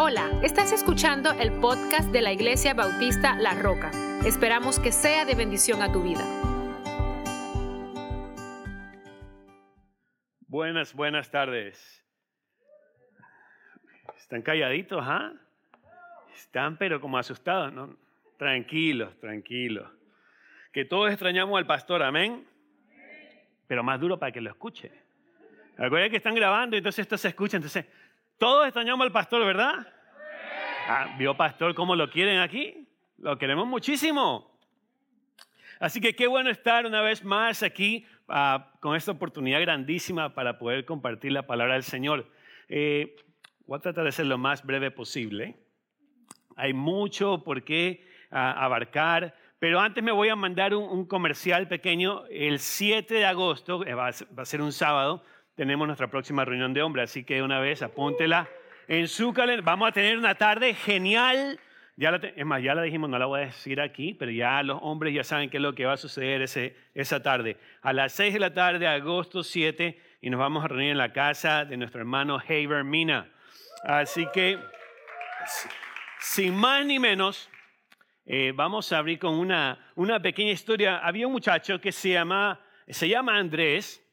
Hola, estás escuchando el podcast de la Iglesia Bautista La Roca. Esperamos que sea de bendición a tu vida. Buenas, buenas tardes. ¿Están calladitos, ah? Están pero como asustados, ¿no? Tranquilos, tranquilos. Que todos extrañamos al pastor, amén. Pero más duro para que lo escuche. Acuérdense que están grabando y entonces esto se escucha. Entonces, todos extrañamos al pastor, ¿verdad? Ah, ¿Vio pastor cómo lo quieren aquí? Lo queremos muchísimo. Así que qué bueno estar una vez más aquí ah, con esta oportunidad grandísima para poder compartir la palabra del Señor. Eh, voy a tratar de ser lo más breve posible. Hay mucho por qué ah, abarcar, pero antes me voy a mandar un, comercial pequeño. El 7 de agosto, eh, va a ser un sábado, tenemos nuestra próxima reunión de hombres, así que una vez apúntela en su calendario. Vamos a tener una tarde genial. Ya la es más, ya la dijimos, no la voy a decir aquí, pero ya los hombres ya saben qué es lo que va a suceder ese, esa tarde. A las 6 de la tarde, agosto 7, y nos vamos a reunir en la casa de nuestro hermano Haver Mina. Así que, sin más ni menos, eh, vamos a abrir con una, una pequeña historia. Había un muchacho que se llama, se llama Andrés,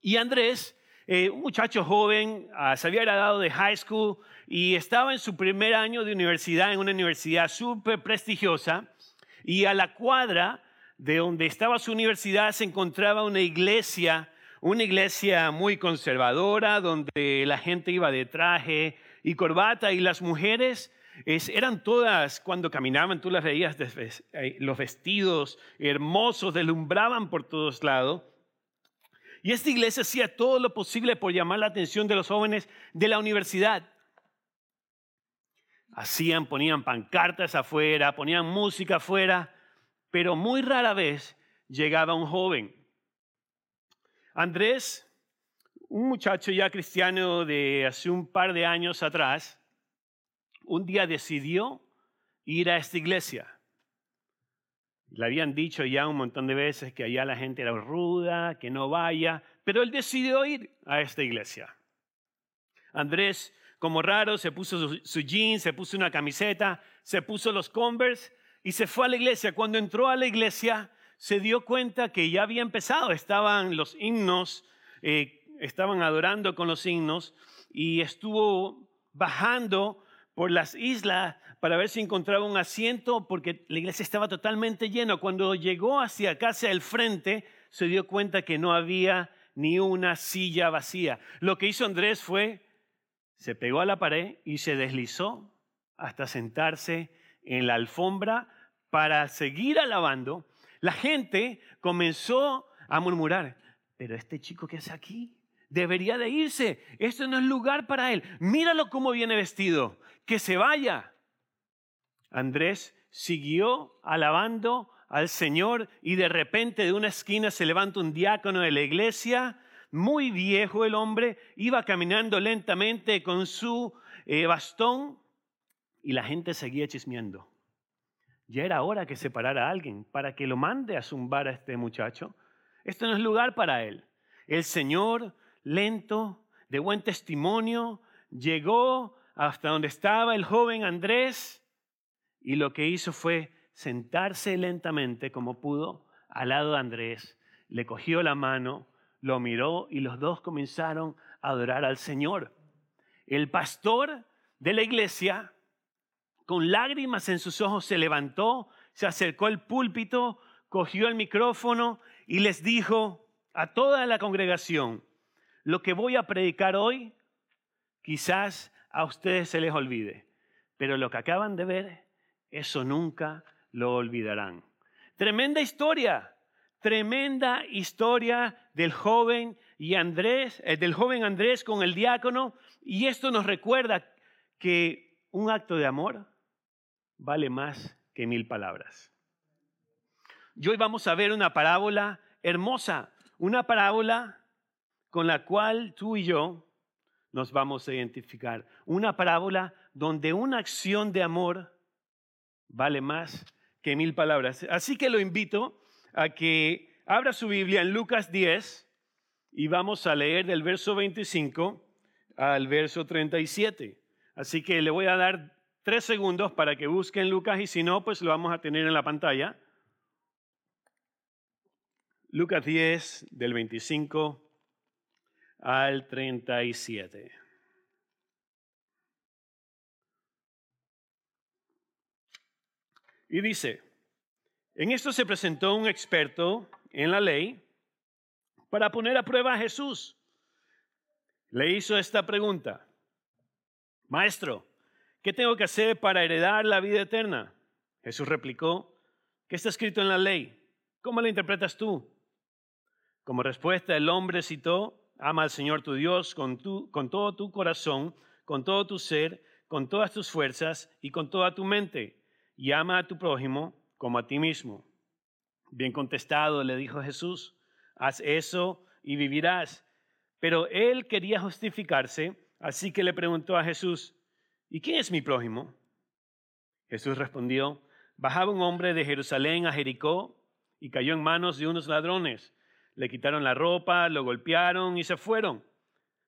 y Andrés, eh, un muchacho joven, uh, se había graduado de high school y estaba en su primer año de universidad, en una universidad súper prestigiosa, y a la cuadra de donde estaba su universidad se encontraba una iglesia, una iglesia muy conservadora, donde la gente iba de traje y corbata y las mujeres eran todas, cuando caminaban, tú las veías, eh, los vestidos hermosos, deslumbraban por todos lados. Y esta iglesia hacía todo lo posible por llamar la atención de los jóvenes de la universidad. Hacían, ponían pancartas afuera, ponían música afuera, pero muy rara vez llegaba un joven. Andrés, un muchacho ya cristiano de hace un par de años atrás, un día decidió ir a esta iglesia. Le habían dicho ya un montón de veces que allá la gente era ruda, que no vaya, pero él decidió ir a esta iglesia. Andrés, como raro, se puso su, su jeans, se puso una camiseta, se puso los Converse y se fue a la iglesia. Cuando entró a la iglesia, se dio cuenta que ya había empezado, estaban los himnos, eh, estaban adorando con los himnos y estuvo bajando por las islas para ver si encontraba un asiento, porque la iglesia estaba totalmente llena. Cuando llegó hacia casa el frente, se dio cuenta que no había ni una silla vacía. Lo que hizo Andrés fue, se pegó a la pared y se deslizó hasta sentarse en la alfombra para seguir alabando. La gente comenzó a murmurar, pero este chico que hace aquí debería de irse. Este no es lugar para él. Míralo cómo viene vestido. Que se vaya. Andrés siguió alabando al Señor y de repente de una esquina se levanta un diácono de la iglesia, muy viejo el hombre, iba caminando lentamente con su eh, bastón y la gente seguía chismeando. Ya era hora que se parara alguien para que lo mande a zumbar a este muchacho. Esto no es lugar para él. El Señor lento, de buen testimonio, llegó hasta donde estaba el joven Andrés y lo que hizo fue sentarse lentamente como pudo al lado de Andrés, le cogió la mano, lo miró y los dos comenzaron a adorar al Señor. El pastor de la iglesia, con lágrimas en sus ojos, se levantó, se acercó al púlpito, cogió el micrófono y les dijo a toda la congregación, lo que voy a predicar hoy quizás a ustedes se les olvide, pero lo que acaban de ver, eso nunca lo olvidarán. Tremenda historia, tremenda historia del joven y Andrés, eh, del joven Andrés con el diácono, y esto nos recuerda que un acto de amor vale más que mil palabras. Y hoy vamos a ver una parábola hermosa, una parábola con la cual tú y yo nos vamos a identificar. Una parábola donde una acción de amor vale más que mil palabras. Así que lo invito a que abra su Biblia en Lucas 10 y vamos a leer del verso 25 al verso 37. Así que le voy a dar tres segundos para que busquen Lucas y si no, pues lo vamos a tener en la pantalla. Lucas 10 del 25 al 37. Y dice, en esto se presentó un experto en la ley para poner a prueba a Jesús. Le hizo esta pregunta, Maestro, ¿qué tengo que hacer para heredar la vida eterna? Jesús replicó, ¿qué está escrito en la ley? ¿Cómo la interpretas tú? Como respuesta, el hombre citó, ama al Señor tu Dios con, con todo tu corazón, con todo tu ser, con todas tus fuerzas y con toda tu mente, y ama a tu prójimo como a ti mismo. Bien contestado, le dijo Jesús, haz eso y vivirás. Pero él quería justificarse, así que le preguntó a Jesús, ¿y quién es mi prójimo? Jesús respondió, bajaba un hombre de Jerusalén a Jericó y cayó en manos de unos ladrones. Le quitaron la ropa, lo golpearon y se fueron.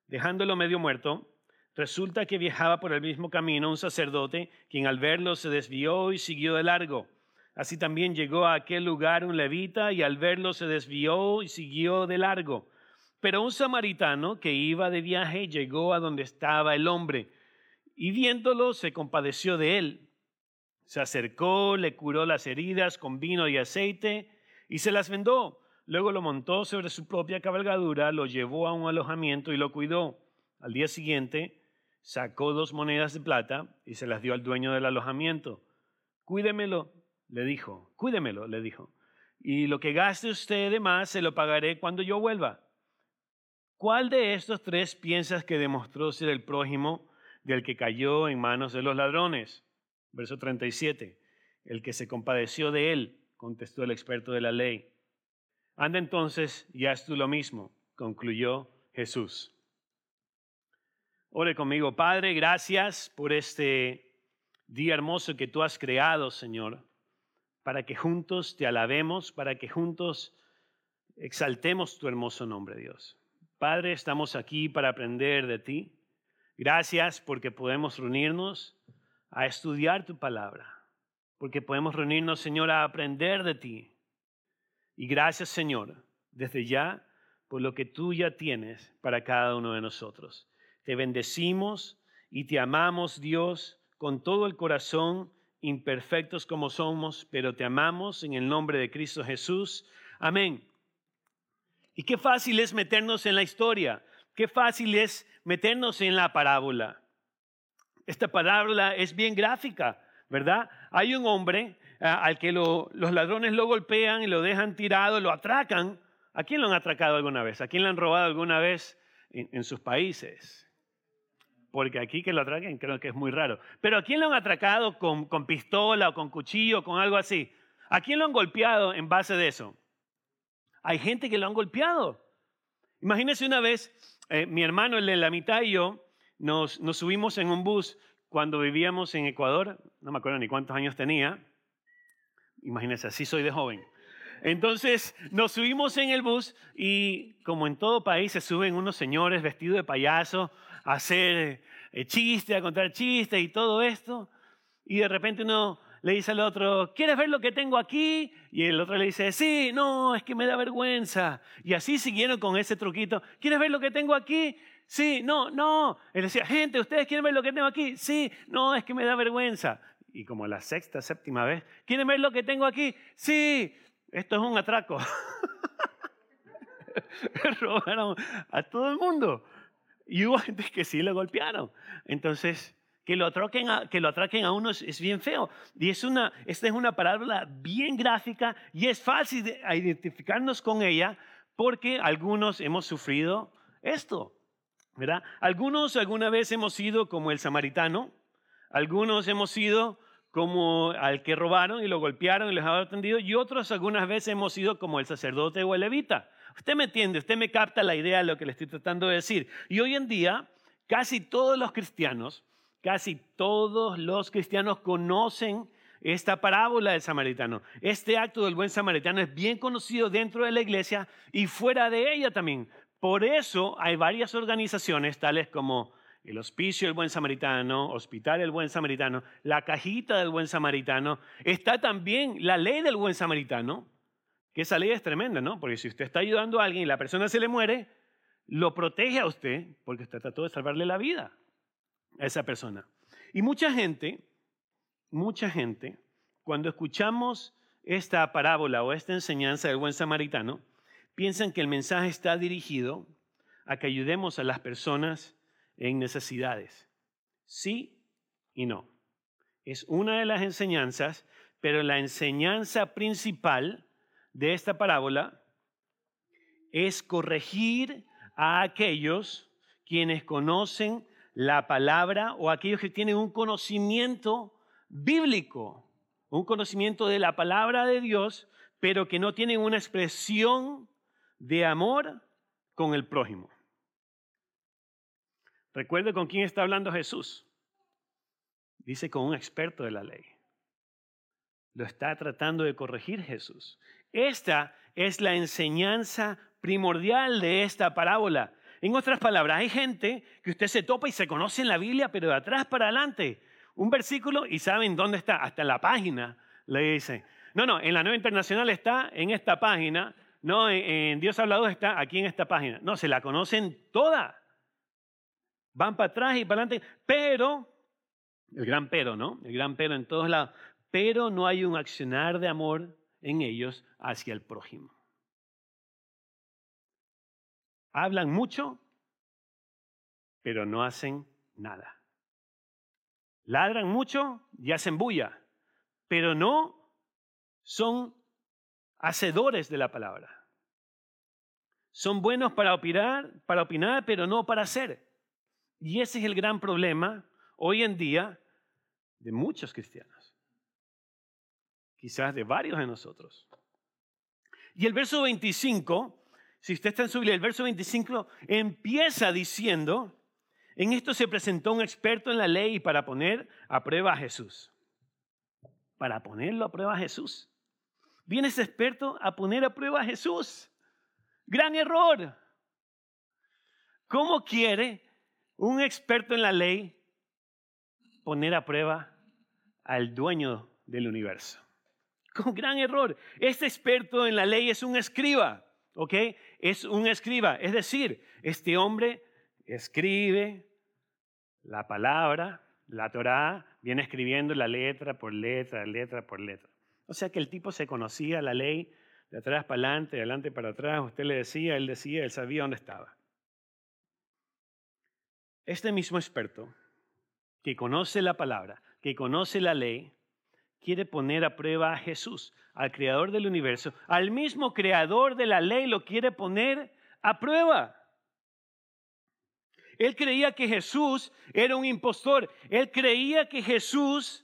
Dejándolo medio muerto, resulta que viajaba por el mismo camino un sacerdote, quien al verlo se desvió y siguió de largo. Así también llegó a aquel lugar un levita y al verlo se desvió y siguió de largo. Pero un samaritano que iba de viaje llegó a donde estaba el hombre y viéndolo se compadeció de él. Se acercó, le curó las heridas con vino y aceite y se las vendó. Luego lo montó sobre su propia cabalgadura, lo llevó a un alojamiento y lo cuidó. Al día siguiente sacó dos monedas de plata y se las dio al dueño del alojamiento. Cuídemelo, le dijo. Cuídemelo, le dijo. Y lo que gaste usted de más se lo pagaré cuando yo vuelva. ¿Cuál de estos tres piensas que demostró ser el prójimo del que cayó en manos de los ladrones? Verso 37. El que se compadeció de él, contestó el experto de la ley. Anda entonces y haz tú lo mismo, concluyó Jesús. Ore conmigo, Padre, gracias por este día hermoso que tú has creado, Señor, para que juntos te alabemos, para que juntos exaltemos tu hermoso nombre, Dios. Padre, estamos aquí para aprender de ti. Gracias porque podemos reunirnos a estudiar tu palabra, porque podemos reunirnos, Señor, a aprender de ti. Y gracias, Señor, desde ya por lo que tú ya tienes para cada uno de nosotros. Te bendecimos y te amamos, Dios, con todo el corazón, imperfectos como somos, pero te amamos en el nombre de Cristo Jesús. Amén. Y qué fácil es meternos en la historia, qué fácil es meternos en la parábola. Esta parábola es bien gráfica, ¿verdad? Hay un hombre al que los ladrones lo golpean y lo dejan tirado, lo atracan. ¿A quién lo han atracado alguna vez? ¿A quién le han robado alguna vez en, sus países? Porque aquí que lo atraquen creo que es muy raro. Pero ¿a quién lo han atracado con, pistola o con cuchillo, con algo así? ¿A quién lo han golpeado en base de eso? Hay gente que lo han golpeado. Imagínense una vez, eh, mi hermano, el de la mitad y yo, nos, nos subimos en un bus cuando vivíamos en Ecuador, no me acuerdo ni cuántos años tenía, imagínense, así soy de joven. Entonces nos subimos en el bus y como en todo país se suben unos señores vestidos de payaso a hacer eh, chistes, a contar chistes y todo esto. Y de repente uno le dice al otro, ¿quieres ver lo que tengo aquí? Y el otro le dice, sí, no, es que me da vergüenza. Y así siguieron con ese truquito, ¿quieres ver lo que tengo aquí? Sí, no, no. Él decía, gente, ¿ustedes quieren ver lo que tengo aquí? Sí, no, es que me da vergüenza. Y como la sexta, séptima vez, ¿quieren ver lo que tengo aquí? Sí, esto es un atraco. Robaron a todo el mundo. Y hubo gente que sí le golpearon. Entonces, que lo atraquen a, que lo atraquen a uno es, bien feo. Y es una, esta es una parábola bien gráfica y es fácil de identificarnos con ella porque algunos hemos sufrido esto, ¿verdad? Algunos alguna vez hemos sido como el samaritano, algunos hemos sido como al que robaron y lo golpearon y les ha atendido, y otros algunas veces hemos sido como el sacerdote o el levita. Usted me entiende, usted me capta la idea de lo que le estoy tratando de decir. Y hoy en día, casi todos los cristianos Casi todos los cristianos conocen esta parábola del samaritano. Este acto del buen samaritano es bien conocido dentro de la iglesia y fuera de ella también. Por eso hay varias organizaciones, tales como el hospicio del buen samaritano, hospital del buen samaritano, la cajita del buen samaritano, está también la ley del buen samaritano, que esa ley es tremenda, ¿no? Porque si usted está ayudando a alguien y la persona se le muere, lo protege a usted porque usted trató de salvarle la vida a esa persona. Y mucha gente, mucha gente, cuando escuchamos esta parábola o esta enseñanza del buen samaritano, piensan que el mensaje está dirigido a que ayudemos a las personas en necesidades. Sí y no. Es una de las enseñanzas, pero la enseñanza principal de esta parábola es corregir a aquellos quienes conocen la palabra o aquellos que tienen un conocimiento bíblico, un conocimiento de la palabra de Dios, pero que no tienen una expresión de amor con el prójimo. Recuerde con quién está hablando Jesús. Dice con un experto de la ley. Lo está tratando de corregir Jesús. Esta es la enseñanza primordial de esta parábola. En otras palabras, hay gente que usted se topa y se conoce en la Biblia, pero de atrás para adelante. Un versículo y saben dónde está, hasta la página le dice. No, no, en la Nueva Internacional está en esta página, no, en Dios hablado está aquí en esta página. No, se la conocen toda. Van para atrás y para adelante, pero, el gran pero, ¿no? El gran pero en todos lados, pero no hay un accionar de amor en ellos hacia el prójimo. Hablan mucho, pero no hacen nada. Ladran mucho y hacen bulla, pero no son hacedores de la palabra. Son buenos para opinar, para opinar, pero no para hacer. Y ese es el gran problema hoy en día de muchos cristianos. Quizás de varios de nosotros. Y el verso 25 si usted está en su Biblia, el verso 25 empieza diciendo, en esto se presentó un experto en la ley para poner a prueba a Jesús. Para ponerlo a prueba a Jesús. Viene ese experto a poner a prueba a Jesús. Gran error. ¿Cómo quiere un experto en la ley poner a prueba al dueño del universo? Con gran error. Este experto en la ley es un escriba. ¿ok? Es un escriba, es decir, este hombre escribe la palabra, la Torá, viene escribiendo la letra por letra, letra por letra. O sea que el tipo se conocía la ley de atrás para adelante, de adelante para atrás, usted le decía, él decía, él sabía dónde estaba. Este mismo experto, que conoce la palabra, que conoce la ley, quiere poner a prueba a Jesús, al creador del universo, al mismo creador de la ley lo quiere poner a prueba. Él creía que Jesús era un impostor. Él creía que Jesús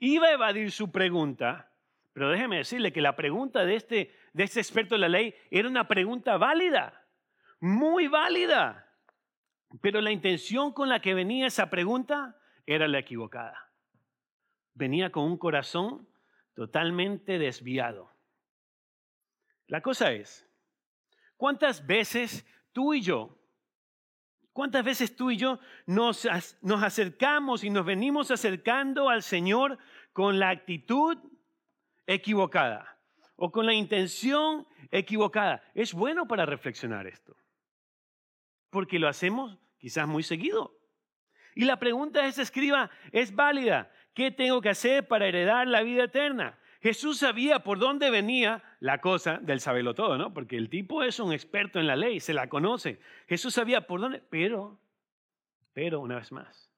iba a evadir su pregunta. Pero déjeme decirle que la pregunta de este, de este experto de la ley era una pregunta válida, muy válida. Pero la intención con la que venía esa pregunta era la equivocada venía con un corazón totalmente desviado. La cosa es, ¿cuántas veces tú y yo, cuántas veces tú y yo nos, nos acercamos y nos venimos acercando al Señor con la actitud equivocada o con la intención equivocada? Es bueno para reflexionar esto, porque lo hacemos quizás muy seguido. Y la pregunta de ese escriba es válida. ¿Qué tengo que hacer para heredar la vida eterna? Jesús sabía por dónde venía la cosa del sabelo todo, ¿no? Porque el tipo es un experto en la ley, se la conoce. Jesús sabía por dónde, pero, pero una vez más,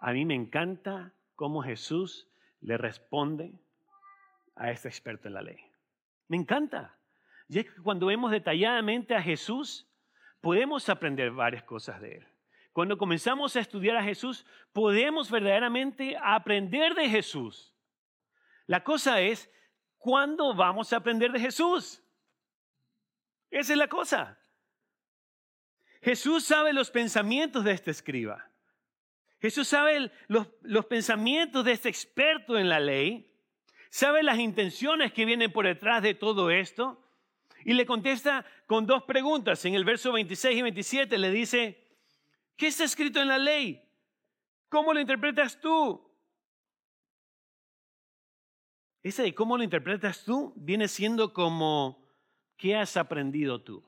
a mí me encanta cómo Jesús le responde a este experto en la ley. Me encanta. Y es que cuando vemos detalladamente a Jesús, podemos aprender varias cosas de él. Cuando comenzamos a estudiar a Jesús, podemos verdaderamente aprender de Jesús. La cosa es, ¿cuándo vamos a aprender de Jesús? Esa es la cosa. Jesús sabe los pensamientos de este escriba. Jesús sabe los, los, pensamientos de este experto en la ley. Sabe las intenciones que vienen por detrás de todo esto. Y le contesta con dos preguntas. En el verso 26 y 27 le dice, ¿Qué está escrito en la ley? ¿Cómo lo interpretas tú? Ese de cómo lo interpretas tú viene siendo como, ¿qué has aprendido tú?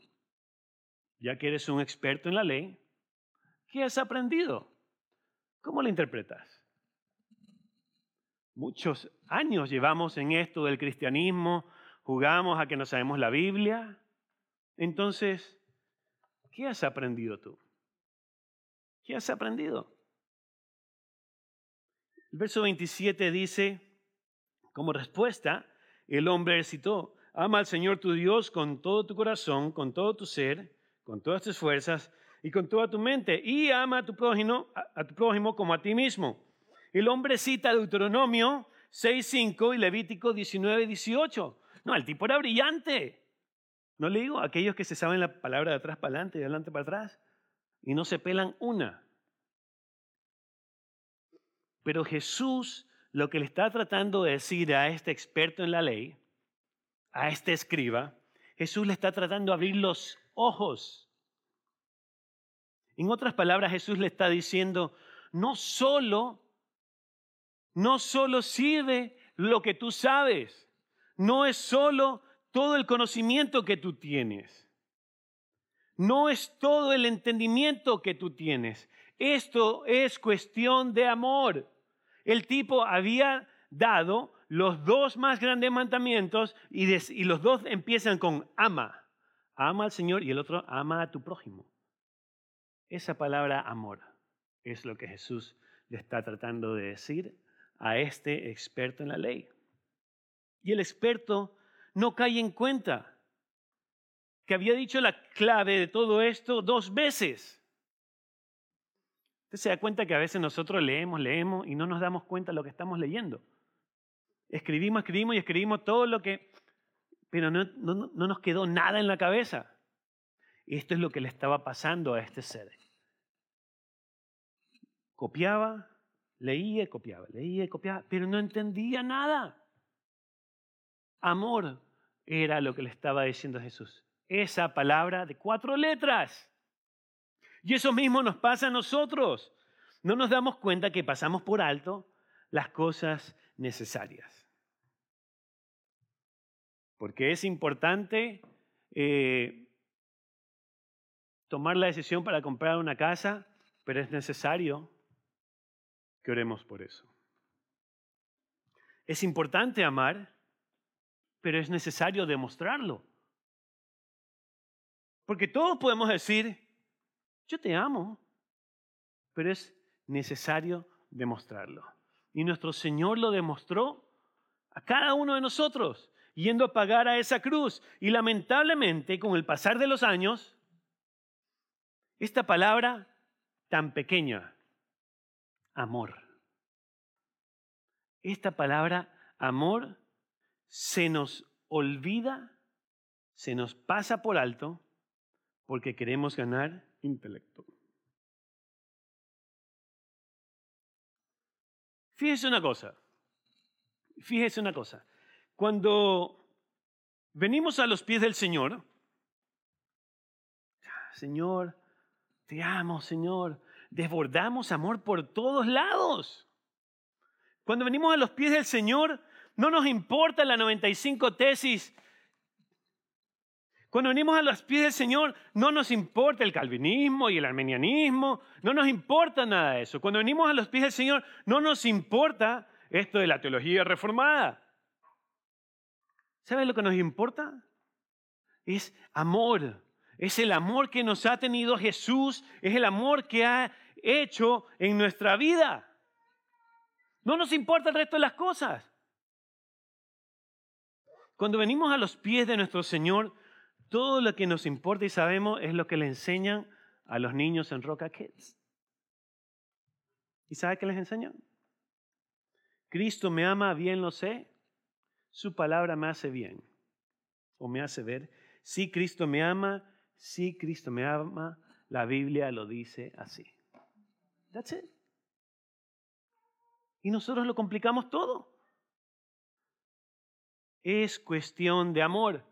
Ya que eres un experto en la ley, ¿qué has aprendido? ¿Cómo lo interpretas? Muchos años llevamos en esto del cristianismo, jugamos a que no sabemos la Biblia. Entonces, ¿qué has aprendido tú? ¿Qué has aprendido? El verso 27 dice, como respuesta, el hombre recitó, ama al Señor tu Dios con todo tu corazón, con todo tu ser, con todas tus fuerzas y con toda tu mente, y ama a tu prójimo, a tu prójimo como a ti mismo. El hombre cita Deuteronomio 6.5 y Levítico 19.18. No, el tipo era brillante. No le digo a aquellos que se saben la palabra de atrás para adelante y de adelante para atrás y no se pelan una. Pero Jesús lo que le está tratando de decir a este experto en la ley, a este escriba, Jesús le está tratando de abrir los ojos. En otras palabras, Jesús le está diciendo, no solo, no solo sirve lo que tú sabes, no es solo todo el conocimiento que tú tienes, no es todo el entendimiento que tú tienes, esto es cuestión de amor. El tipo había dado los dos más grandes mandamientos y, los dos empiezan con ama. Ama al Señor y el otro ama a tu prójimo. Esa palabra amor es lo que Jesús le está tratando de decir a este experto en la ley. Y el experto no cae en cuenta que había dicho la clave de todo esto dos veces. Usted se da cuenta que a veces nosotros leemos, leemos y no nos damos cuenta de lo que estamos leyendo. Escribimos, escribimos y escribimos todo lo que... Pero no, no nos quedó nada en la cabeza. Y esto es lo que le estaba pasando a este ser. Copiaba, leía y copiaba, leía y copiaba, pero no entendía nada. Amor era lo que le estaba diciendo Jesús. Esa palabra de cuatro letras. Y eso mismo nos pasa a nosotros. No nos damos cuenta que pasamos por alto las cosas necesarias. Porque es importante eh, tomar la decisión para comprar una casa, pero es necesario que oremos por eso. Es importante amar, pero es necesario demostrarlo. Porque todos podemos decir, yo te amo, pero es necesario demostrarlo. Y nuestro Señor lo demostró a cada uno de nosotros, yendo a pagar a esa cruz. Y lamentablemente, con el pasar de los años, esta palabra tan pequeña, amor, esta palabra amor se nos olvida, se nos pasa por alto porque queremos ganar intelecto. Fíjese una cosa, fíjese una cosa. Cuando venimos a los pies del Señor, Señor, te amo, Señor, desbordamos amor por todos lados. Cuando venimos a los pies del Señor, no nos importa la 95 tesis cuando venimos a los pies del Señor, no nos importa el calvinismo y el armenianismo, no nos importa nada de eso. Cuando venimos a los pies del Señor, no nos importa esto de la teología reformada. ¿Sabe lo que nos importa? Es amor. Es el amor que nos ha tenido Jesús, es el amor que ha hecho en nuestra vida. No nos importa el resto de las cosas. Cuando venimos a los pies de nuestro Señor, todo lo que nos importa y sabemos es lo que le enseñan a los niños en Roca Kids. ¿Y sabe qué les enseñan? Cristo me ama, bien lo sé. Su palabra me hace bien o me hace ver. Si Cristo me ama, si Cristo me ama, la Biblia lo dice así. That's it. Y nosotros lo complicamos todo. Es cuestión de amor.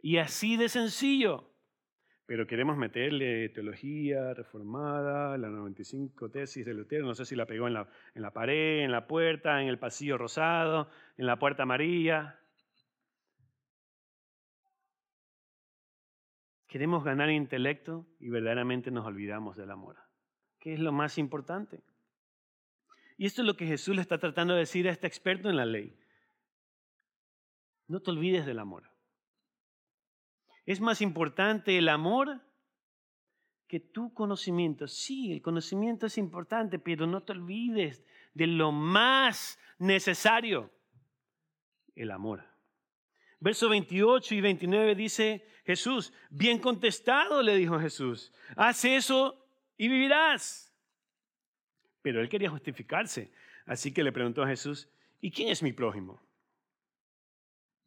Y así de sencillo. pero queremos meterle teología reformada, la 95 tesis de Lutero, no sé si la pegó en la, en la pared, en la puerta, en el pasillo rosado, en la puerta amarilla. Queremos ganar intelecto y verdaderamente nos olvidamos del amor. ¿Qué es lo más importante? Y esto es lo que Jesús le está tratando de decir a este experto en la ley. No te olvides del amor. Es más importante el amor que tu conocimiento. Sí, el conocimiento es importante, pero no te olvides de lo más necesario, el amor. Verso 28 y 29 dice Jesús, bien contestado, le dijo Jesús, haz eso y vivirás. Pero él quería justificarse, así que le preguntó a Jesús, ¿y quién es mi prójimo?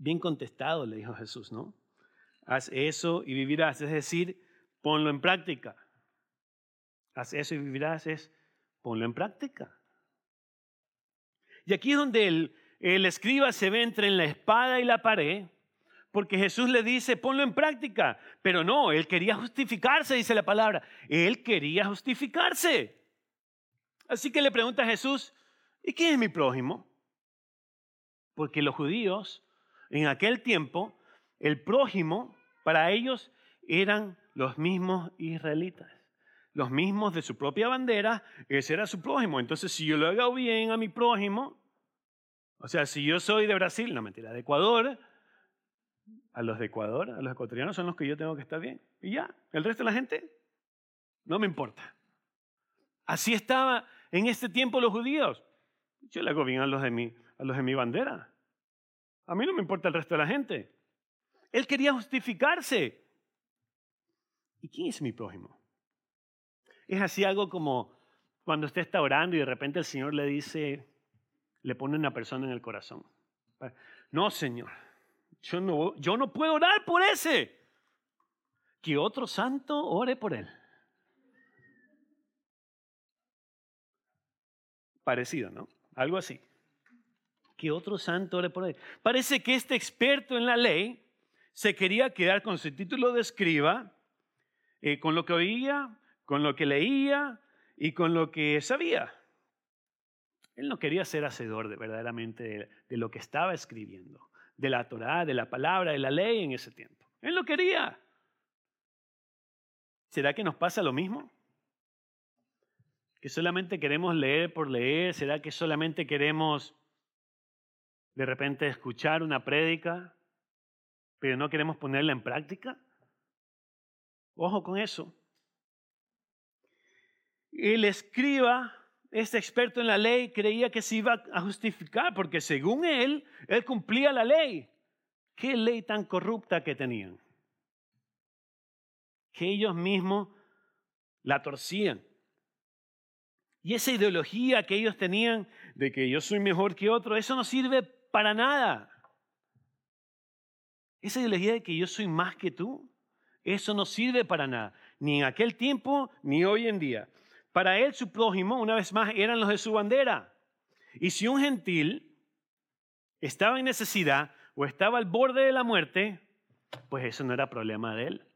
Bien contestado, le dijo Jesús, ¿no? Haz eso y vivirás. Es decir, ponlo en práctica. Haz eso y vivirás es ponlo en práctica. Y aquí es donde el, escriba se ve entre la espada y la pared, porque Jesús le dice, ponlo en práctica. Pero no, él quería justificarse, dice la palabra. Él quería justificarse. Así que le pregunta a Jesús, ¿y quién es mi prójimo? Porque los judíos en aquel tiempo el prójimo para ellos eran los mismos israelitas, los mismos de su propia bandera, ese era su prójimo. Entonces, si yo le hago bien a mi prójimo, o sea, si yo soy de Brasil, no mentira, de Ecuador, a los de Ecuador, a los ecuatorianos son los que yo tengo que estar bien. Y ya, el resto de la gente, no me importa. Así estaba en este tiempo los judíos. Yo le hago bien a los de mi, a los de mi bandera. A mí no me importa el resto de la gente. Él quería justificarse. ¿Y quién es mi prójimo? Es así algo como cuando usted está orando y de repente el Señor le dice, le pone una persona en el corazón. No, Señor, yo no, yo no puedo orar por ese. Que otro santo ore por él. Parecido, ¿no? Algo así. Que otro santo ore por él. Parece que este experto en la ley se quería quedar con su título de escriba, eh, con lo que oía, con lo que leía y con lo que sabía. Él no quería ser hacedor de, verdaderamente de, lo que estaba escribiendo, de la Torah, de la palabra, de la ley en ese tiempo. Él lo quería. ¿Será que nos pasa lo mismo? ¿Que solamente queremos leer por leer? ¿Será que solamente queremos de repente escuchar una prédica? pero no queremos ponerla en práctica. Ojo con eso. El escriba, este experto en la ley, creía que se iba a justificar porque según él, él cumplía la ley. ¿Qué ley tan corrupta que tenían? Que ellos mismos la torcían. Y esa ideología que ellos tenían de que yo soy mejor que otro, eso no sirve para nada. Esa ideología de que yo soy más que tú, eso no sirve para nada, ni en aquel tiempo ni hoy en día. Para él su prójimo, una vez más, eran los de su bandera. Y si un gentil estaba en necesidad o estaba al borde de la muerte, pues eso no era problema de él.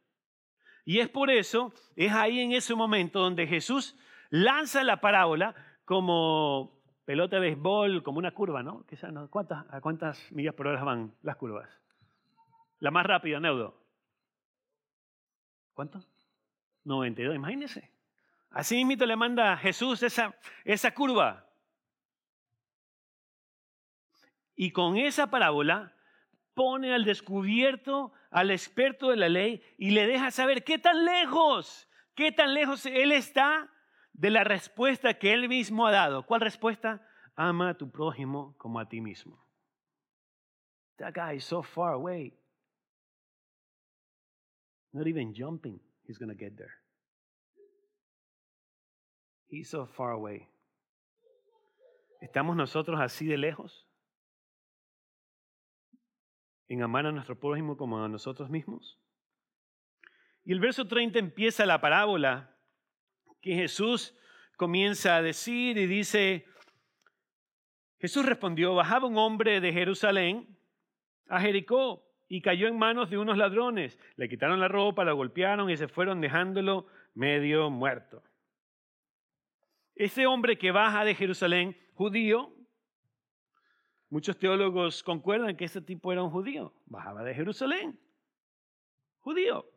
Y es por eso, es ahí en ese momento donde Jesús lanza la parábola como pelota de béisbol, como una curva, ¿no? ¿Cuántas, ¿A cuántas millas por hora van las curvas? La más rápida, Neudo. ¿Cuánto? 92, imagínese. Así mismo le manda Jesús esa, esa curva. Y con esa parábola pone al descubierto al experto de la ley y le deja saber qué tan lejos, qué tan lejos él está de la respuesta que él mismo ha dado. ¿Cuál respuesta? Ama a tu prójimo como a ti mismo. That guy is so far away. Not even jumping, he's going to get there. He's so far away. ¿Estamos nosotros así de lejos? ¿En amar a nuestro prójimo como a nosotros mismos? Y el verso 30 empieza la parábola que Jesús comienza a decir y dice, Jesús respondió, bajaba un hombre de Jerusalén a Jericó y cayó en manos de unos ladrones. Le quitaron la ropa, lo golpearon y se fueron dejándolo medio muerto. Ese hombre que baja de Jerusalén, judío, muchos teólogos concuerdan que ese tipo era un judío, bajaba de Jerusalén, judío.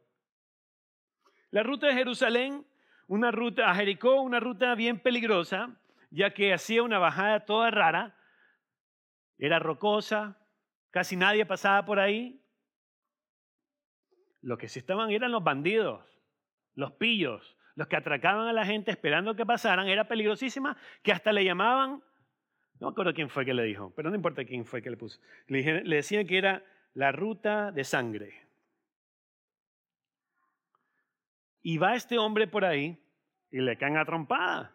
La ruta de Jerusalén, una ruta a Jericó, una ruta bien peligrosa, ya que hacía una bajada toda rara, era rocosa, casi nadie pasaba por ahí. Los que sí estaban eran los bandidos, los pillos, los que atracaban a la gente esperando que pasaran, era peligrosísima, que hasta le llamaban, no me acuerdo quién fue que le dijo, pero no importa quién fue que le puso, le, le decían que era la ruta de sangre. Y va este hombre por ahí y le caen a trompada.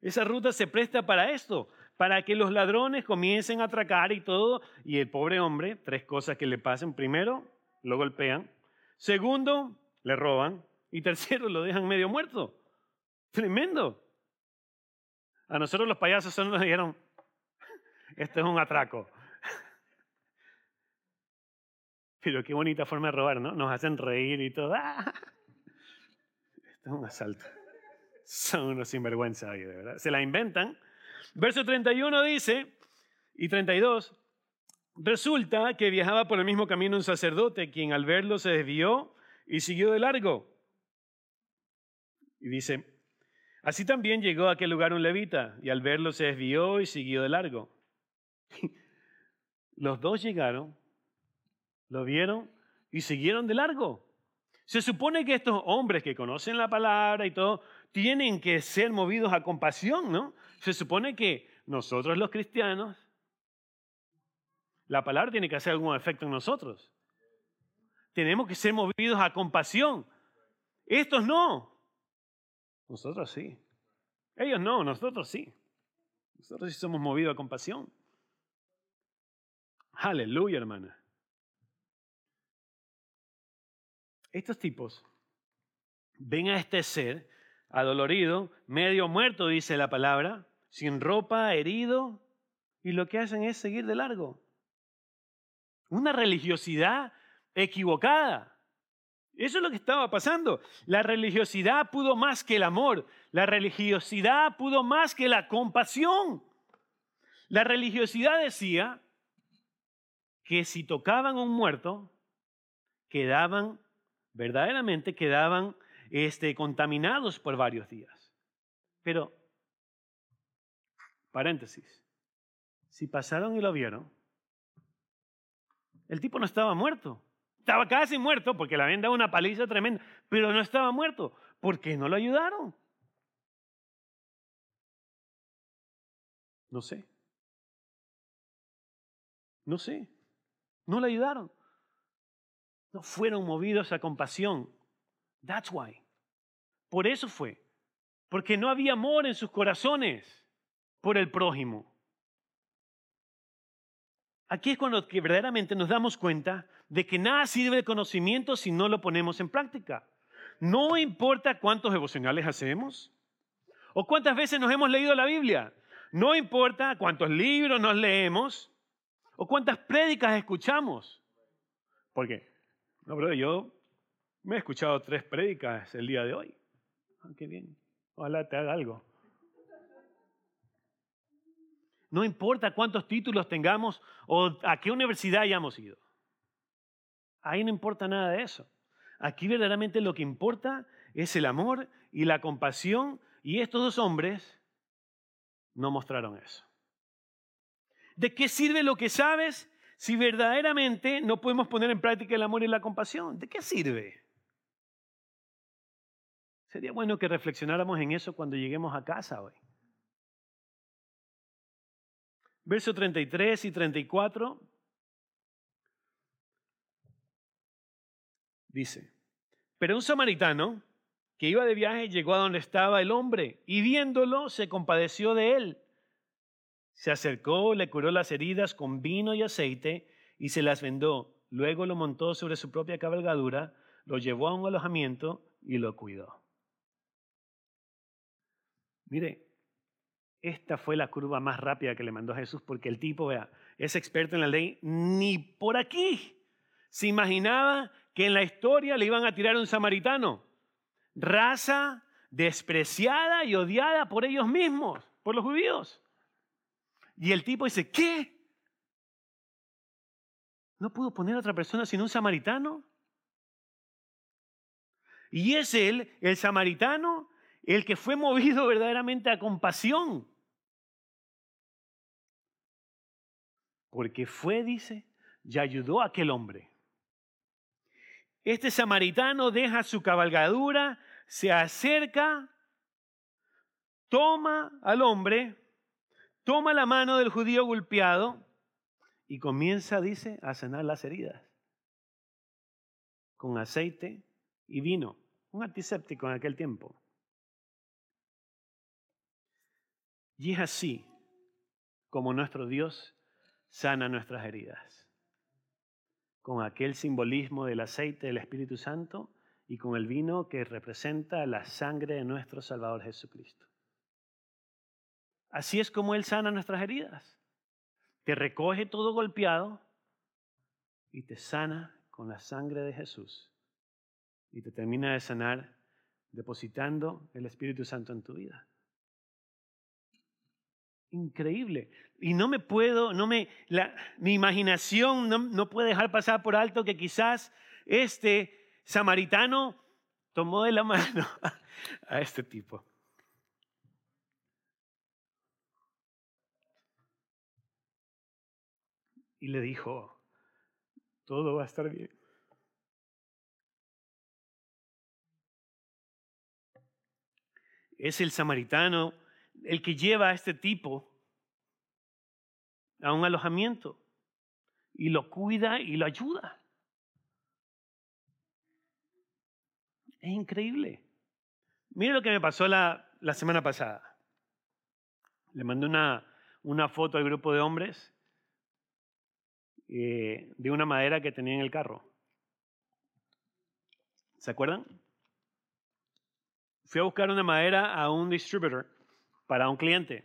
Esa ruta se presta para esto, para que los ladrones comiencen a atracar y todo, y el pobre hombre, tres cosas que le pasen. Primero, lo golpean. Segundo, le roban. Y tercero, lo dejan medio muerto. Tremendo. A nosotros los payasos solo nos dijeron, esto es un atraco. Pero qué bonita forma de robar, ¿no? Nos hacen reír y todo. ¡Ah! Esto es un asalto. Son unos sinvergüenza, de verdad. Se la inventan. Verso 31 dice, y 32, resulta que viajaba por el mismo camino un sacerdote, quien al verlo se desvió y siguió de largo. Y dice, así también llegó a aquel lugar un levita, y al verlo se desvió y siguió de largo. Los dos llegaron lo vieron y siguieron de largo. Se supone que estos hombres que conocen la palabra y todo, tienen que ser movidos a compasión, ¿no? Se supone que nosotros los cristianos, la palabra tiene que hacer algún efecto en nosotros. Tenemos que ser movidos a compasión. Estos no. Nosotros sí. Ellos no, nosotros sí. Nosotros sí somos movidos a compasión. Aleluya, hermana. Estos tipos ven a este ser adolorido, medio muerto, dice la palabra, sin ropa, herido, y lo que hacen es seguir de largo. Una religiosidad equivocada. Eso es lo que estaba pasando. La religiosidad pudo más que el amor. La religiosidad pudo más que la compasión. La religiosidad decía que si tocaban a un muerto, quedaban verdaderamente quedaban este, contaminados por varios días. Pero, paréntesis, si pasaron y lo vieron, el tipo no estaba muerto. Estaba casi muerto porque le habían dado una paliza tremenda, pero no estaba muerto. ¿Por qué no lo ayudaron? No sé. No sé. No lo ayudaron. No fueron movidos a compasión. That's why. Por eso fue. Porque no había amor en sus corazones por el prójimo. Aquí es cuando que verdaderamente nos damos cuenta de que nada sirve de conocimiento si no lo ponemos en práctica. No importa cuántos devocionales hacemos o cuántas veces nos hemos leído la Biblia. No importa cuántos libros nos leemos o cuántas prédicas escuchamos. ¿Por qué? No, pero yo me he escuchado tres prédicas el día de hoy. Ah, qué bien. Ojalá te haga algo. No importa cuántos títulos tengamos o a qué universidad hayamos ido. Ahí no importa nada de eso. Aquí verdaderamente lo que importa es el amor y la compasión y estos dos hombres no mostraron eso. ¿De qué sirve lo que sabes si verdaderamente no podemos poner en práctica el amor y la compasión, ¿de qué sirve? Sería bueno que reflexionáramos en eso cuando lleguemos a casa hoy. Verso 33 y 34 dice, pero un samaritano que iba de viaje llegó a donde estaba el hombre y viéndolo se compadeció de él se acercó, le curó las heridas con vino y aceite y se las vendó. Luego lo montó sobre su propia cabalgadura, lo llevó a un alojamiento y lo cuidó. Mire, esta fue la curva más rápida que le mandó Jesús porque el tipo, vea, es experto en la ley, ni por aquí se imaginaba que en la historia le iban a tirar un samaritano. Raza despreciada y odiada por ellos mismos, por los judíos. Y el tipo dice, ¿qué? ¿No pudo poner a otra persona sino un samaritano? Y es él, el samaritano, el que fue movido verdaderamente a compasión. Porque fue, dice, y ayudó a aquel hombre. Este samaritano deja su cabalgadura, se acerca, toma al hombre, toma la mano del judío golpeado y comienza, dice, a sanar las heridas con aceite y vino, un antiséptico en aquel tiempo. Y es así como nuestro Dios sana nuestras heridas, con aquel simbolismo del aceite del Espíritu Santo y con el vino que representa la sangre de nuestro Salvador Jesucristo. Así es como Él sana nuestras heridas. Te recoge todo golpeado y te sana con la sangre de Jesús. Y te termina de sanar depositando el Espíritu Santo en tu vida. Increíble. Y no me puedo, no me, la, mi imaginación no, no puede dejar pasar por alto que quizás este samaritano tomó de la mano a este tipo. Y le dijo, todo va a estar bien. Es el samaritano el que lleva a este tipo a un alojamiento y lo cuida y lo ayuda. Es increíble. Mire lo que me pasó la, la semana pasada. Le mandé una, una foto al grupo de hombres eh, de una madera que tenía en el carro. ¿Se acuerdan? Fui a buscar una madera a un distributor para un cliente.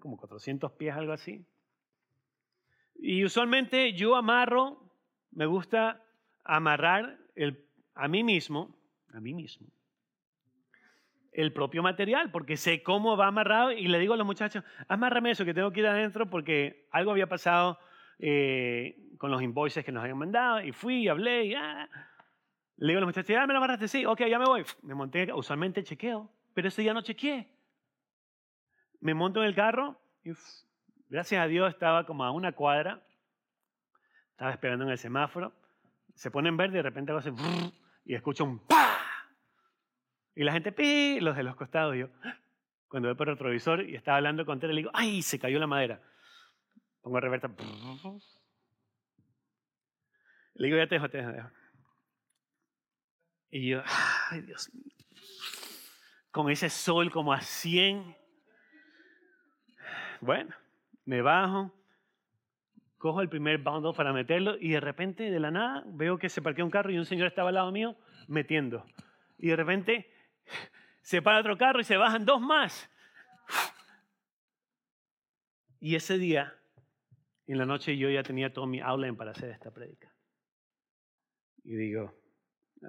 Como 400 pies, algo así. Y usualmente yo amarro, me gusta amarrar el, a mí mismo, a mí mismo, el propio material, porque sé cómo va amarrado y le digo a los muchachos, amárrame eso, que tengo que ir adentro porque algo había pasado eh, con los invoices que nos habían mandado y fui y hablé y ah. le digo a los muchachos, ya me lo amarraste, sí, ok, ya me voy. Me monté, usualmente chequeo, pero ese día no chequeé me monto en el carro y gracias a Dios estaba como a una cuadra. Estaba esperando en el semáforo. Se pone en verde y de repente hace y escucho un pa. Y la gente pi, los de los costados. yo, cuando veo por el retrovisor y estaba hablando con Tere, le digo, ¡ay! Se cayó la madera. Pongo a reverta. Le digo, ya te dejo, te dejo, te dejo. Y yo, ¡ay, Dios mío! Con ese sol como a 100 bueno, me bajo, cojo el primer bundle para meterlo y de repente, de la nada, veo que se parquea un carro y un señor estaba al lado mío metiendo. Y de repente se para otro carro y se bajan dos más. Y ese día, en la noche, yo ya tenía todo mi outline para hacer esta prédica. Y digo,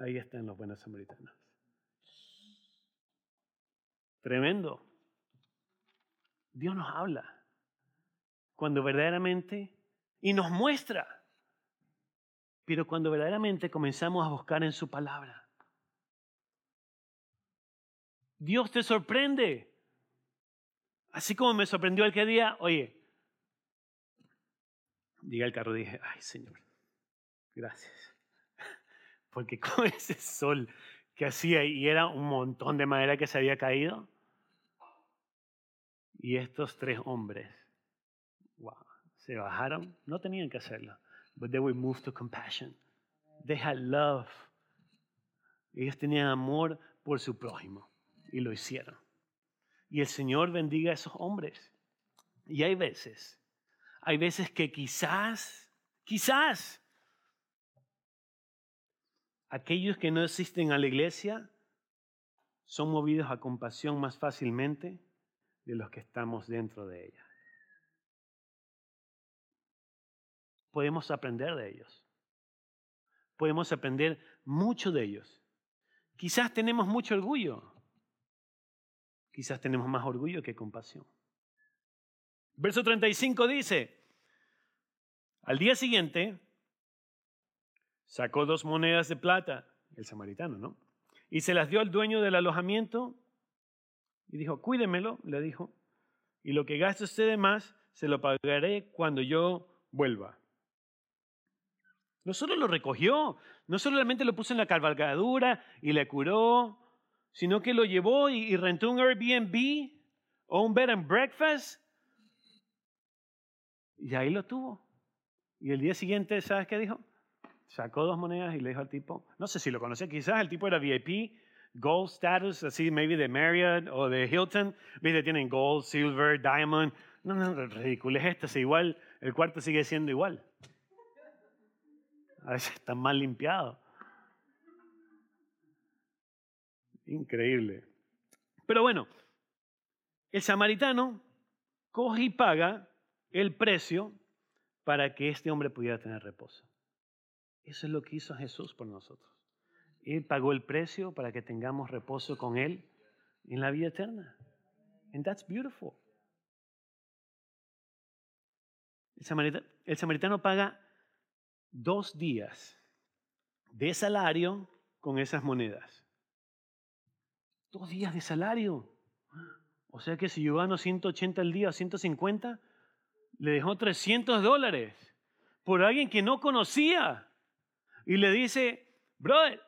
ahí están los buenos samaritanos. Tremendo. Dios nos habla cuando verdaderamente, y nos muestra, pero cuando verdaderamente comenzamos a buscar en su palabra. Dios te sorprende. Así como me sorprendió el que día, oye, llegué al carro y dije, ay Señor, gracias. Porque con ese sol que hacía y era un montón de madera que se había caído, y estos tres hombres, wow, se bajaron, no tenían que hacerlo, but they were moved to compassion. They had love. Ellos tenían amor por su prójimo y lo hicieron. Y el Señor bendiga a esos hombres. Y hay veces, hay veces que quizás, quizás, aquellos que no asisten a la iglesia son movidos a compasión más fácilmente de los que estamos dentro de ella. podemos aprender de ellos. Podemos aprender mucho de ellos. Quizás tenemos mucho orgullo. Quizás tenemos más orgullo que compasión. Verso 35 dice, al día siguiente sacó dos monedas de plata, el samaritano, ¿no? Y se las dio al dueño del alojamiento y dijo, cuídemelo, le dijo, y lo que gaste usted de más se lo pagaré cuando yo vuelva. No solo lo recogió, no solamente lo puso en la cabalgadura y le curó, sino que lo llevó y, rentó un Airbnb o un bed and breakfast. Y ahí lo tuvo. Y el día siguiente, ¿sabes qué dijo? Sacó dos monedas y le dijo al tipo, no sé si lo conocía, quizás el tipo era VIP, gold status, así maybe de Marriott o de Hilton, viste, tienen gold, silver, diamond. No, no, ridículo es esto, igual el cuarto sigue siendo igual. A veces está mal limpiado. Increíble. Pero bueno, el samaritano coge y paga el precio para que este hombre pudiera tener reposo. Eso es lo que hizo Jesús por nosotros. Él pagó el precio para que tengamos reposo con Él en la vida eterna. And that's beautiful. El samaritano, el samaritano paga dos días de salario con esas monedas. Dos días de salario. O sea que si yo gano 180 al día o 150, le dejó 300 dólares por alguien que no conocía. Y le dice, brother,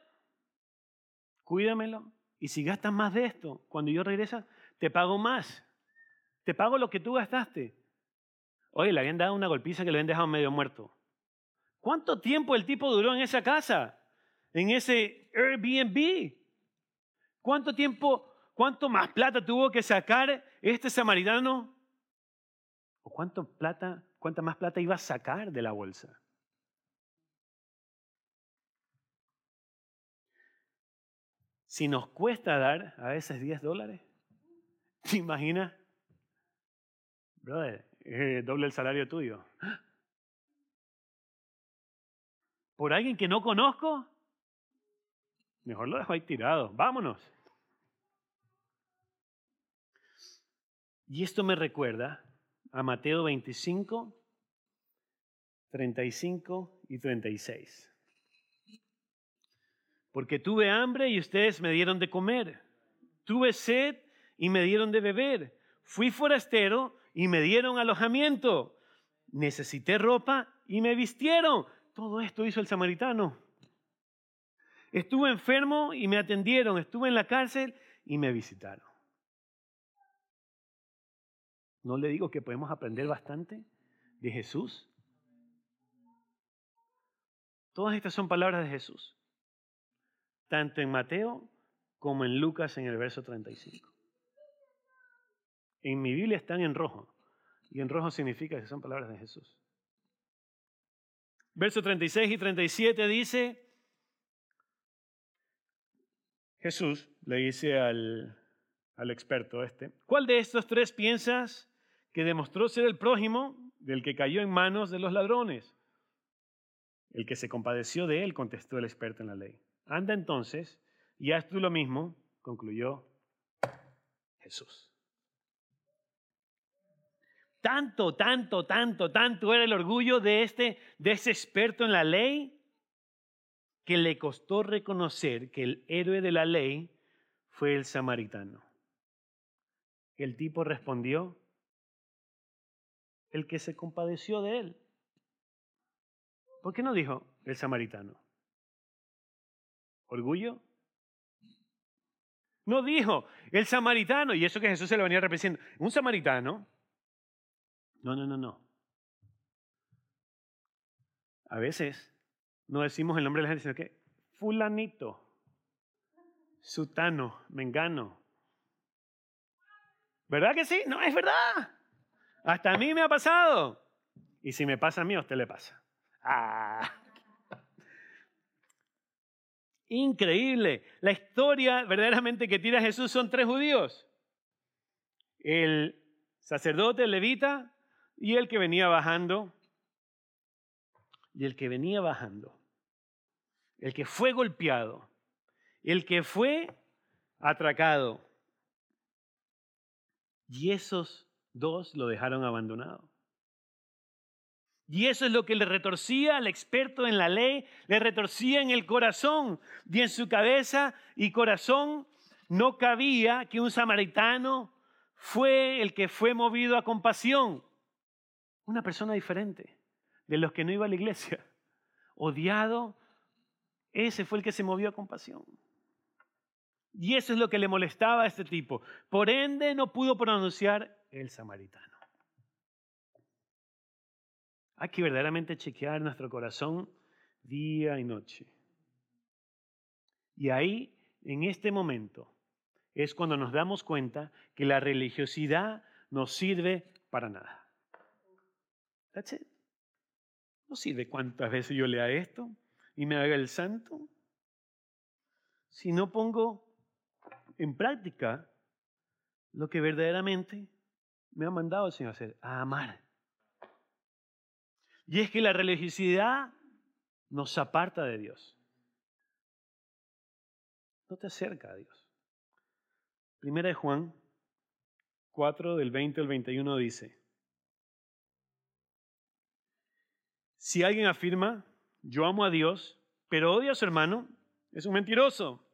cuídamelo. Y si gastas más de esto, cuando yo regresa, te pago más. Te pago lo que tú gastaste. Oye, le habían dado una golpiza que le habían dejado medio muerto. ¿Cuánto tiempo el tipo duró en esa casa? En ese Airbnb. ¿Cuánto tiempo, cuánto más plata tuvo que sacar este samaritano? ¿O cuánto plata, cuánta más plata iba a sacar de la bolsa? Si nos cuesta dar a veces 10 dólares, ¿te imaginas? Brother, doble el salario tuyo. ¿Por alguien que no conozco? Mejor lo dejo ahí tirado. Vámonos. Y esto me recuerda a Mateo 25, 35 y 36. Porque tuve hambre y ustedes me dieron de comer. Tuve sed y me dieron de beber. Fui forastero y me dieron alojamiento. Necesité ropa y me vistieron. Todo esto hizo el samaritano. Estuve enfermo y me atendieron. Estuve en la cárcel y me visitaron. ¿No le digo que podemos aprender bastante de Jesús? Todas estas son palabras de Jesús, tanto en Mateo como en Lucas en el verso 35. En mi Biblia están en rojo, y en rojo significa que son palabras de Jesús. Verso 36 y 37 dice, Jesús le dice al, al experto este, ¿cuál de estos tres piensas que demostró ser el prójimo del que cayó en manos de los ladrones? El que se compadeció de él, contestó el experto en la ley. Anda entonces y haz tú lo mismo, concluyó Jesús. Tanto, tanto, tanto, tanto era el orgullo de este, de ese experto en la ley que le costó reconocer que el héroe de la ley fue el samaritano. El tipo respondió, el que se compadeció de él. ¿Por qué no dijo el samaritano? ¿Orgullo? No dijo el samaritano, y eso que Jesús se lo venía repitiendo. Un samaritano. No, no, no, no. A veces no decimos el nombre de la gente, sino que fulanito, sutano, mengano. ¿Verdad que sí? No, es verdad. Hasta a mí me ha pasado. Y si me pasa a mí, a usted le pasa. Ah. Increíble. La historia verdaderamente que tira Jesús son tres judíos. El sacerdote, el levita y el que venía bajando y el que venía bajando, el que fue golpeado, el que fue atracado. Y esos dos lo dejaron abandonado. Y eso es lo que le retorcía al experto en la ley, le retorcía en el corazón. Y en su cabeza y corazón no cabía que un samaritano fue el que fue movido a compasión. Una persona diferente de los que no iba a la iglesia. Odiado, ese fue el que se movió a compasión. Y eso es lo que le molestaba a este tipo. Por ende, no pudo pronunciar el samaritano. Hay que verdaderamente chequear nuestro corazón día y noche. Y ahí, en este momento, es cuando nos damos cuenta que la religiosidad no sirve para nada. That's it. No sirve cuántas veces yo lea esto y me haga el santo. Si no pongo en práctica lo que verdaderamente me ha mandado el Señor a hacer, a amar. Y es que la religiosidad nos aparta de Dios. No te acerca a Dios. Primera de Juan 4 del 20 al 21 dice, si alguien afirma, yo amo a Dios, pero odia a su hermano, es un mentiroso.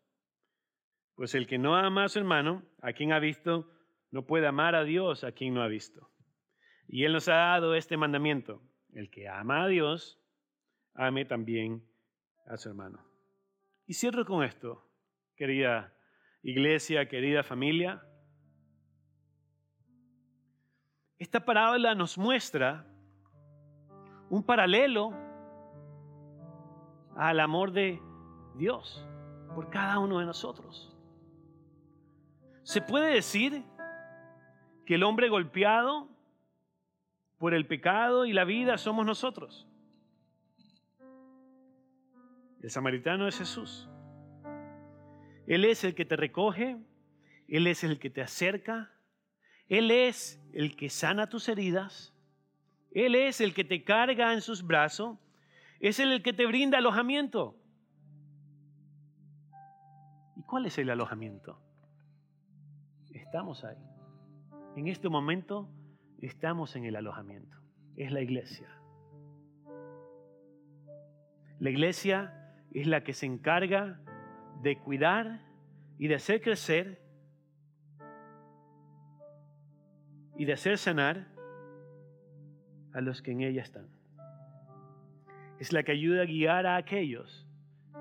Pues el que no ama a su hermano, a quien ha visto, no puede amar a Dios a quien no ha visto. Y Él nos ha dado este mandamiento. El que ama a Dios, ame también a su hermano. Y cierro con esto, querida iglesia, querida familia. Esta parábola nos muestra un paralelo al amor de Dios por cada uno de nosotros. Se puede decir que el hombre golpeado por el pecado y la vida somos nosotros. El samaritano es Jesús. Él es el que te recoge, Él es el que te acerca, Él es el que sana tus heridas, Él es el que te carga en sus brazos, es el que te brinda alojamiento. ¿Y cuál es el alojamiento? Estamos ahí. En este momento estamos en el alojamiento. Es la iglesia. La iglesia es la que se encarga de cuidar y de hacer crecer y de hacer sanar a los que en ella están. Es la que ayuda a guiar a aquellos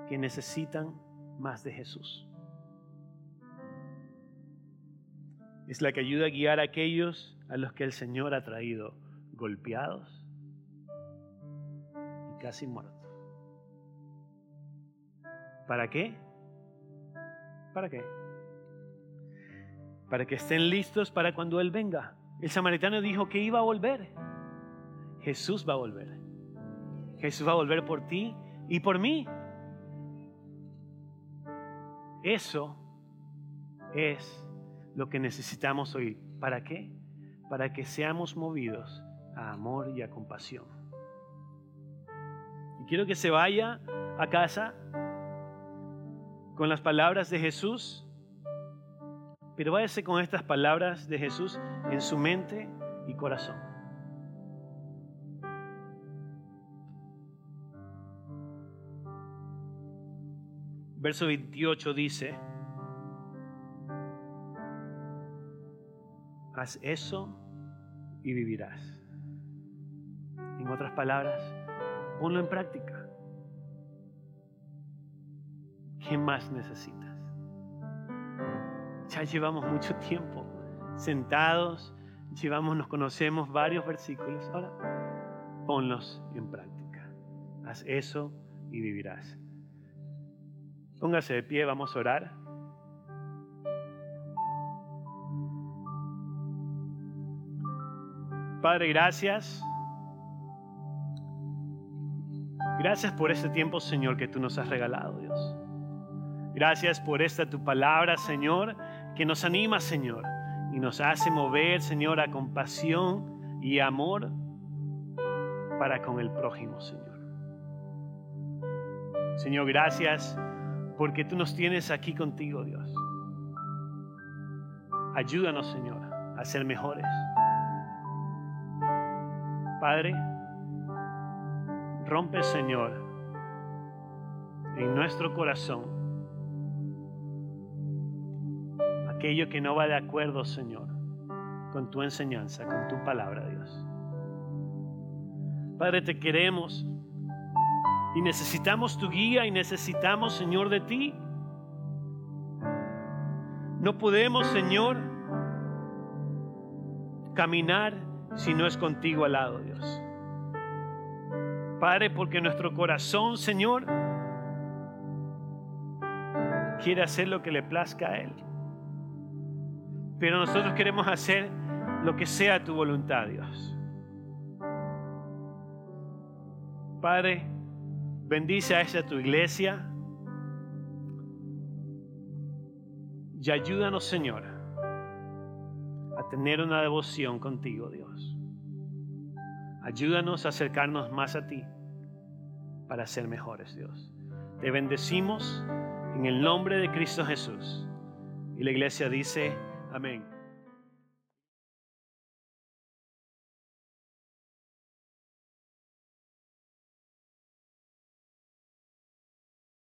que necesitan más de Jesús. Es la que ayuda a guiar a aquellos a los que el Señor ha traído golpeados y casi muertos. ¿Para qué? ¿Para qué? Para que estén listos para cuando Él venga. El samaritano dijo que iba a volver. Jesús va a volver. Jesús va a volver por ti y por mí. Eso es lo que necesitamos hoy. ¿Para qué? Para que seamos movidos a amor y a compasión. Y quiero que se vaya a casa con las palabras de Jesús, pero váyase con estas palabras de Jesús en su mente y corazón. Verso 28 dice, Haz eso y vivirás. En otras palabras, ponlo en práctica. ¿Qué más necesitas? Ya llevamos mucho tiempo sentados, llevamos, nos conocemos varios versículos. Ahora, ponlos en práctica. Haz eso y vivirás. Póngase de pie, vamos a orar. Padre, gracias. Gracias por este tiempo, Señor, que tú nos has regalado, Dios. Gracias por esta tu palabra, Señor, que nos anima, Señor, y nos hace mover, Señor, a compasión y amor para con el prójimo, Señor. Señor, gracias porque tú nos tienes aquí contigo, Dios. Ayúdanos, Señor, a ser mejores. Padre, rompe, Señor, en nuestro corazón aquello que no va de acuerdo, Señor, con tu enseñanza, con tu palabra, Dios. Padre, te queremos y necesitamos tu guía y necesitamos, Señor, de ti. No podemos, Señor, caminar si no es contigo al lado, Dios. Padre, porque nuestro corazón, Señor, quiere hacer lo que le plazca a Él. Pero nosotros queremos hacer lo que sea tu voluntad, Dios. Padre, bendice a esa tu iglesia y ayúdanos, Señor, a tener una devoción contigo, Dios. Ayúdanos a acercarnos más a ti para ser mejores, Dios. Te bendecimos en el nombre de Cristo Jesús. Y la iglesia dice, amén.